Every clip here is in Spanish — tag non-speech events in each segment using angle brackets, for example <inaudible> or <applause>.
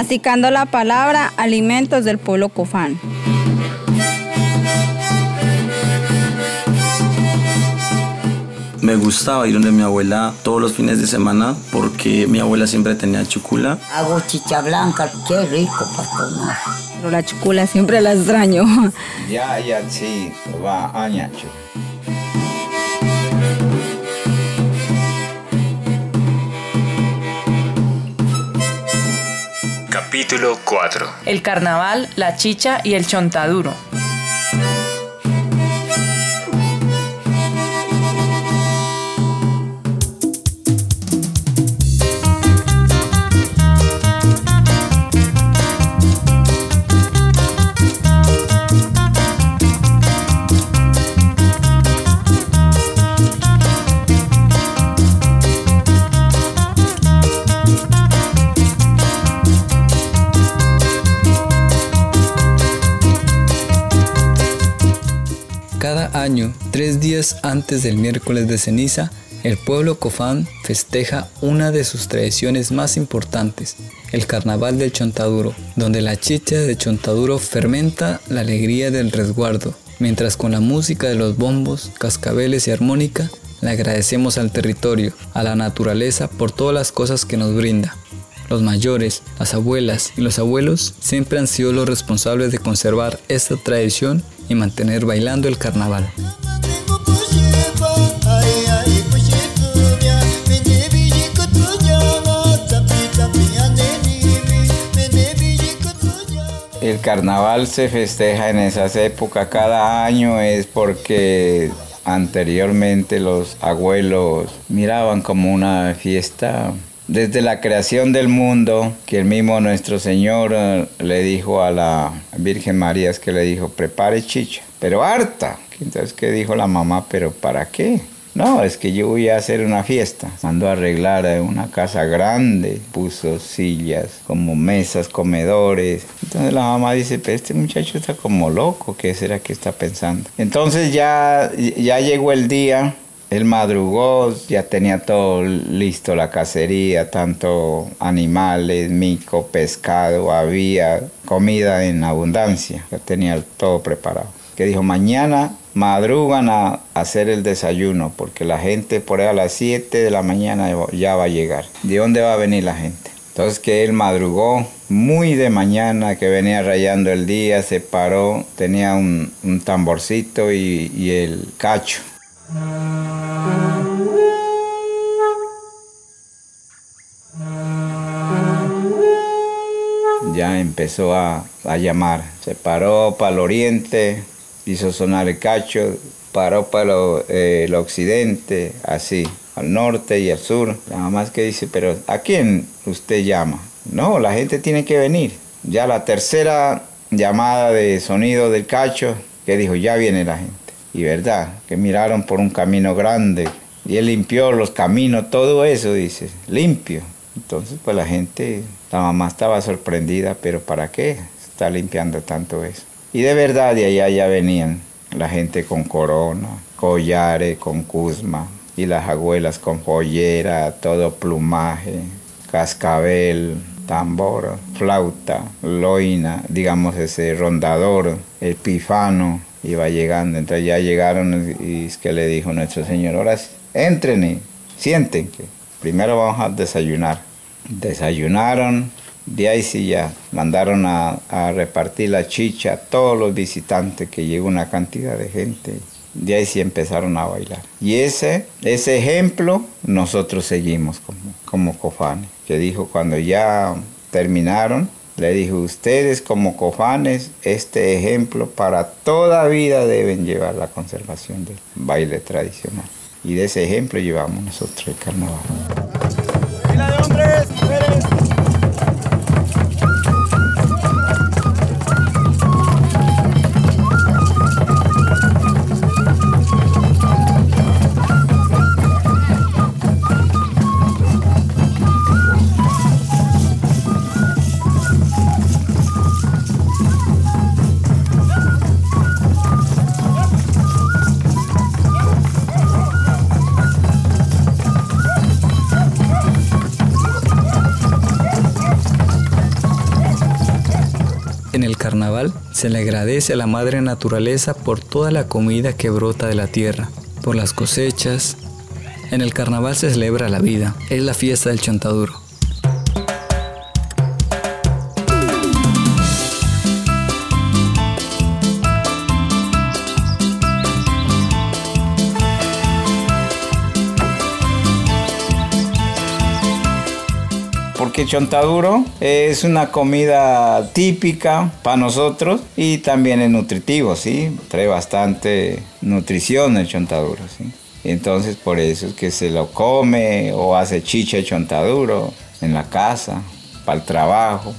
masticando la palabra alimentos del pueblo cofán. Me gustaba ir donde mi abuela todos los fines de semana porque mi abuela siempre tenía chucula. Hago chicha blanca, qué rico para tomar. Pero la chucula siempre la extraño. Ya, ya, sí, va, añacho. Capítulo 4. El carnaval, la chicha y el chontaduro. Antes del miércoles de ceniza, el pueblo cofán festeja una de sus tradiciones más importantes, el carnaval del chontaduro, donde la chicha de chontaduro fermenta la alegría del resguardo, mientras con la música de los bombos, cascabeles y armónica le agradecemos al territorio, a la naturaleza por todas las cosas que nos brinda. Los mayores, las abuelas y los abuelos siempre han sido los responsables de conservar esta tradición y mantener bailando el carnaval. Carnaval se festeja en esas épocas cada año es porque anteriormente los abuelos miraban como una fiesta desde la creación del mundo, que el mismo nuestro Señor eh, le dijo a la Virgen María, es que le dijo, prepare chicha, pero harta. Entonces, ¿qué dijo la mamá? ¿Pero para qué? No, es que yo voy a hacer una fiesta. Mandó a arreglar una casa grande, puso sillas, como mesas, comedores. Entonces la mamá dice, pero este muchacho está como loco, ¿qué será que está pensando? Entonces ya, ya llegó el día él madrugó, ya tenía todo listo, la cacería, tanto animales, mico, pescado, había comida en abundancia, ya tenía todo preparado. Que dijo, mañana madrugan a hacer el desayuno, porque la gente por ahí a las 7 de la mañana ya va a llegar. ¿De dónde va a venir la gente? Entonces que él madrugó muy de mañana, que venía rayando el día, se paró, tenía un, tamborcito y, y el cacho ya empezó a, llamar. Se paró para el oriente, hizo sonar el cacho, paró para eh, el occidente, así, al norte y al sur. Nada más que dice, pero ¿a quién usted llama? No, la gente tiene que venir. Ya la tercera llamada de sonido del cacho, que dijo, ya viene la gente. Y verdad, que miraron por un camino grande y él limpió los caminos, todo eso, dice, limpio. Entonces, pues la gente, la mamá estaba sorprendida, pero ¿para qué está limpiando tanto eso? Y de verdad de allá ya venían la gente con corona, collares, con cusma, y las abuelas con joyera, todo plumaje, cascabel, tambor, flauta, loina, digamos ese rondador, el pifano, iba llegando. Entonces ya llegaron y es que le dijo nuestro Señor, ahora entren y sienten que primero vamos a desayunar. Desayunaron, de ahí sí ya mandaron a, repartir la chicha a todos los visitantes, que llegó una cantidad de gente. De ahí sí empezaron a bailar. Y ese, ese ejemplo nosotros seguimos como, como cofanes, que dijo cuando ya terminaron, le dijo, ustedes como cofanes, este ejemplo para toda vida deben llevar la conservación del baile tradicional. Y de ese ejemplo llevamos nosotros el carnaval. Carnaval se le agradece a la madre naturaleza por toda la comida que brota de la tierra, por las cosechas. En el carnaval se celebra la vida, es la fiesta del chontaduro. Porque chontaduro es una comida típica para nosotros y también es nutritivo, ¿sí? Trae bastante nutrición el chontaduro, ¿sí? Entonces por eso es que se lo come o hace chicha chontaduro en la casa, para el trabajo.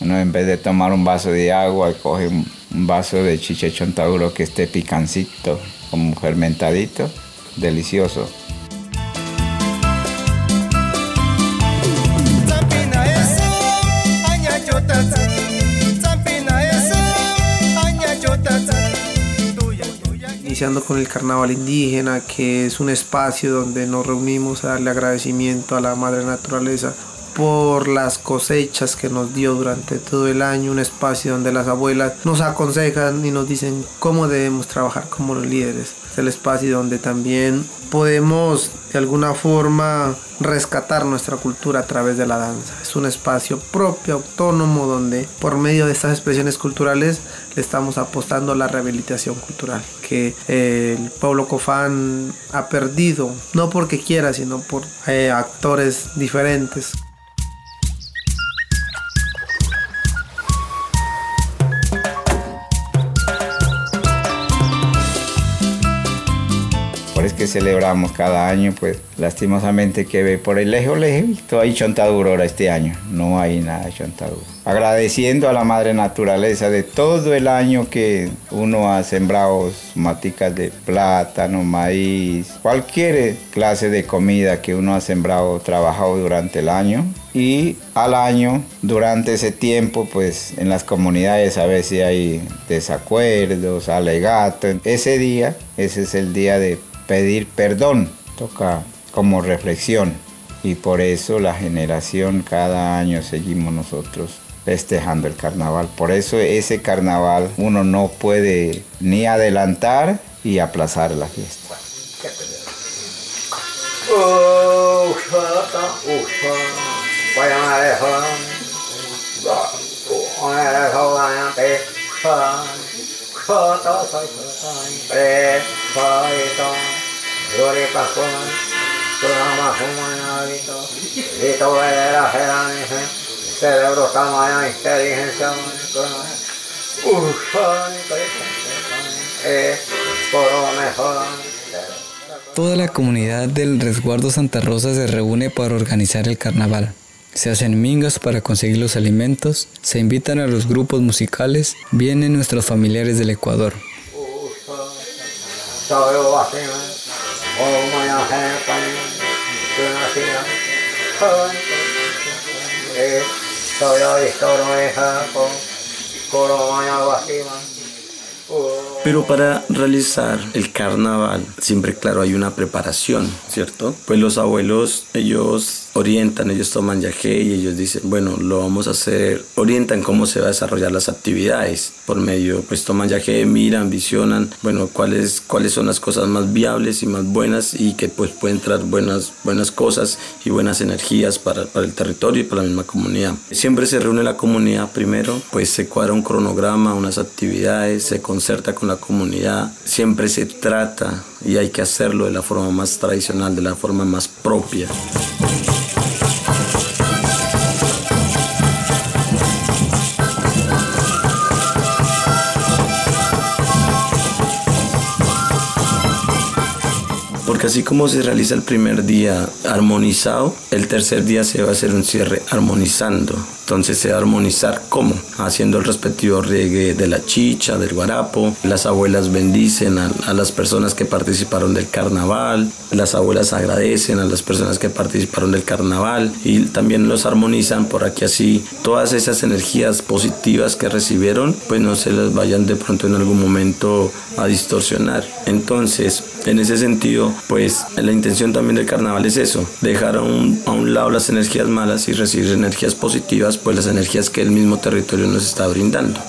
Uno en vez de tomar un vaso de agua, coge un, vaso de chicha de chontaduro que esté picancito, como fermentadito, delicioso. Iniciando con el carnaval indígena, que es un espacio donde nos reunimos a darle agradecimiento a la madre naturaleza por las cosechas que nos dio durante todo el año, un espacio donde las abuelas nos aconsejan y nos dicen cómo debemos trabajar como los líderes. Es el espacio donde también podemos de alguna forma rescatar nuestra cultura a través de la danza. Es un espacio propio, autónomo, donde por medio de estas expresiones culturales estamos apostando a la rehabilitación cultural, que el pueblo cofán ha perdido, no porque quiera, sino por eh, actores diferentes. Que celebramos cada año, pues lastimosamente que ve por el lejos, lejos, hay chontaduro ahora este año, no hay nada de chontaduro. Agradeciendo a la madre naturaleza de todo el año que uno ha sembrado maticas de plátano, maíz, cualquier clase de comida que uno ha sembrado, trabajado durante el año. Y al año, durante ese tiempo, pues en las comunidades a veces hay desacuerdos, alegatos. Ese día, ese es el día de pedir perdón, toca como reflexión. Y por eso la generación cada año seguimos nosotros festejando el carnaval. Por eso ese carnaval uno no puede ni adelantar y aplazar la fiesta. Toda la comunidad del resguardo Santa Rosa se reúne para organizar el carnaval. Se hacen mingas para conseguir los alimentos, se invitan a los grupos musicales, vienen nuestros familiares del Ecuador. Om jag är kunna se Soy yo, historia, hija, con corona, vacima. Pero para realizar el carnaval, siempre claro hay una preparación, ¿cierto? Pues los abuelos, ellos orientan, ellos toman yaje y ellos dicen, bueno, lo vamos a hacer, orientan cómo se va a desarrollar las actividades por medio, pues toman yaje, miran, visionan, bueno, cuáles, cuáles son las cosas más viables y más buenas y que pues pueden traer buenas, buenas cosas y buenas energías para, para el territorio y para la misma comunidad. Siempre se reúne la comunidad primero, pues se cuadra un cronograma, unas actividades, se concerta con la comunidad, siempre se trata y hay que hacerlo de la forma más tradicional, de la forma más propia. Porque así como se realiza el primer día armonizado, el tercer día se va a hacer un cierre armonizando. Entonces se armonizar cómo? Haciendo el respectivo riegue de la chicha, del guarapo. Las abuelas bendicen a, a, las personas que participaron del carnaval. Las abuelas agradecen a las personas que participaron del carnaval y también los armonizan por aquí así. Todas esas energías positivas que recibieron, pues no se las vayan de pronto en algún momento a distorsionar. Entonces, en ese sentido, pues la intención también del carnaval es eso, dejar a un, a un lado las energías malas y recibir energías positivas, pues las energías que el mismo territorio nos está brindando.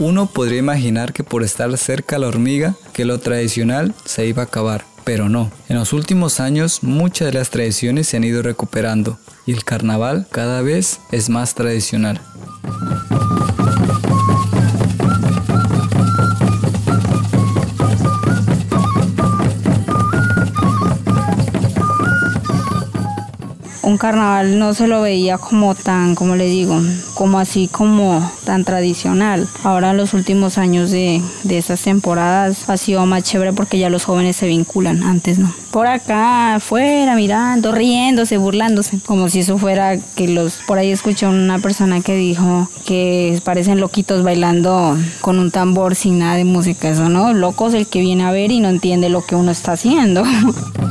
Uno podría imaginar que por estar cerca a la hormiga, que lo tradicional se iba a acabar, pero no. En los últimos años muchas de las tradiciones se han ido recuperando y el carnaval cada vez es más tradicional. Un carnaval no se lo veía como tan, como le digo, como así como tan tradicional. Ahora en los últimos años de, de esas temporadas ha sido más chévere porque ya los jóvenes se vinculan, antes no. Por acá, afuera, mirando, riéndose, burlándose, como si eso fuera que los... Por ahí escuché una persona que dijo que parecen loquitos bailando con un tambor sin nada de música, eso no, loco es el que viene a ver y no entiende lo que uno está haciendo. <laughs>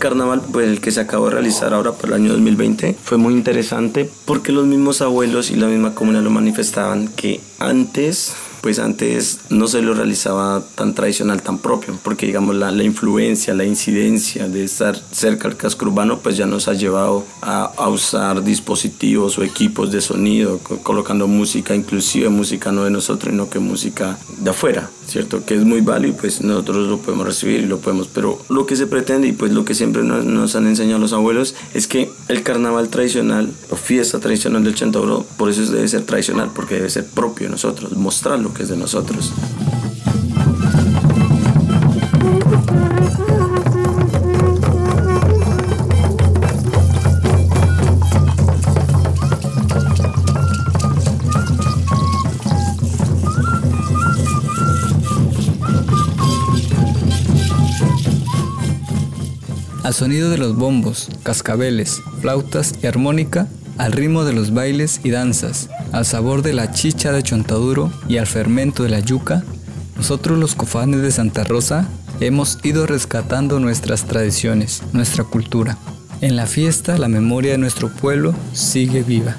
carnaval, pues el que se acabó de realizar ahora por el año 2020, fue muy interesante porque los mismos abuelos y la misma comunidad lo manifestaban que antes pues antes no se lo realizaba tan tradicional, tan propio, porque digamos la, influencia, la incidencia de estar cerca del casco urbano, pues ya nos ha llevado a, usar dispositivos o equipos de sonido, co- colocando música, inclusive música no de nosotros, sino que música de afuera, ¿cierto? Que es muy válido, pues nosotros lo podemos recibir y lo podemos, pero lo que se pretende y pues lo que siempre nos, han enseñado los abuelos es que el carnaval tradicional o fiesta tradicional del Chantauro, por eso debe ser tradicional, porque debe ser propio de nosotros, mostrar que es de nosotros. Al sonido de los bombos, cascabeles, flautas y armónica, al ritmo de los bailes y danzas, al sabor de la chicha de chontaduro y al fermento de la yuca, nosotros los cofanes de Santa Rosa hemos ido rescatando nuestras tradiciones, nuestra cultura. En la fiesta la memoria de nuestro pueblo sigue viva.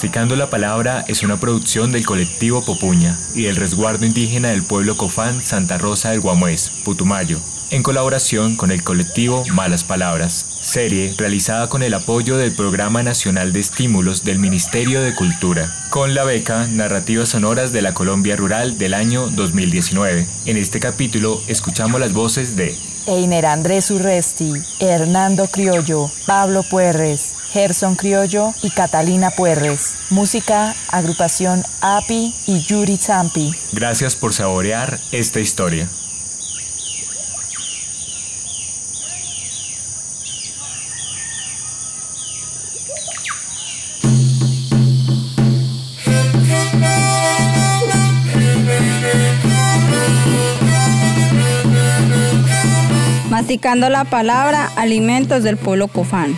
La Palabra es una producción del colectivo Popuña y del resguardo indígena del pueblo Cofán Santa Rosa del Guamués, Putumayo, en colaboración con el colectivo Malas Palabras, serie realizada con el apoyo del Programa Nacional de Estímulos del Ministerio de Cultura, con la beca Narrativas Sonoras de la Colombia Rural del año 2019. En este capítulo escuchamos las voces de Einer Andrés Urresti, Hernando Criollo, Pablo Puerres, Gerson Criollo y Catalina Puerres. Música, agrupación API y Yuri Zampi. Gracias por saborear esta historia. Masticando la palabra, alimentos del pueblo cofán.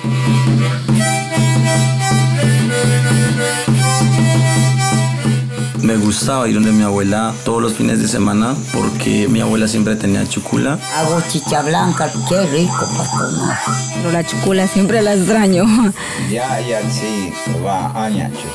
Me gustaba ir donde mi abuela todos los fines de semana porque mi abuela siempre tenía chucula. Hago chicha blanca, qué rico para tomar. Pero la chucula siempre la extraño. Ya, ya, sí, va, añacho.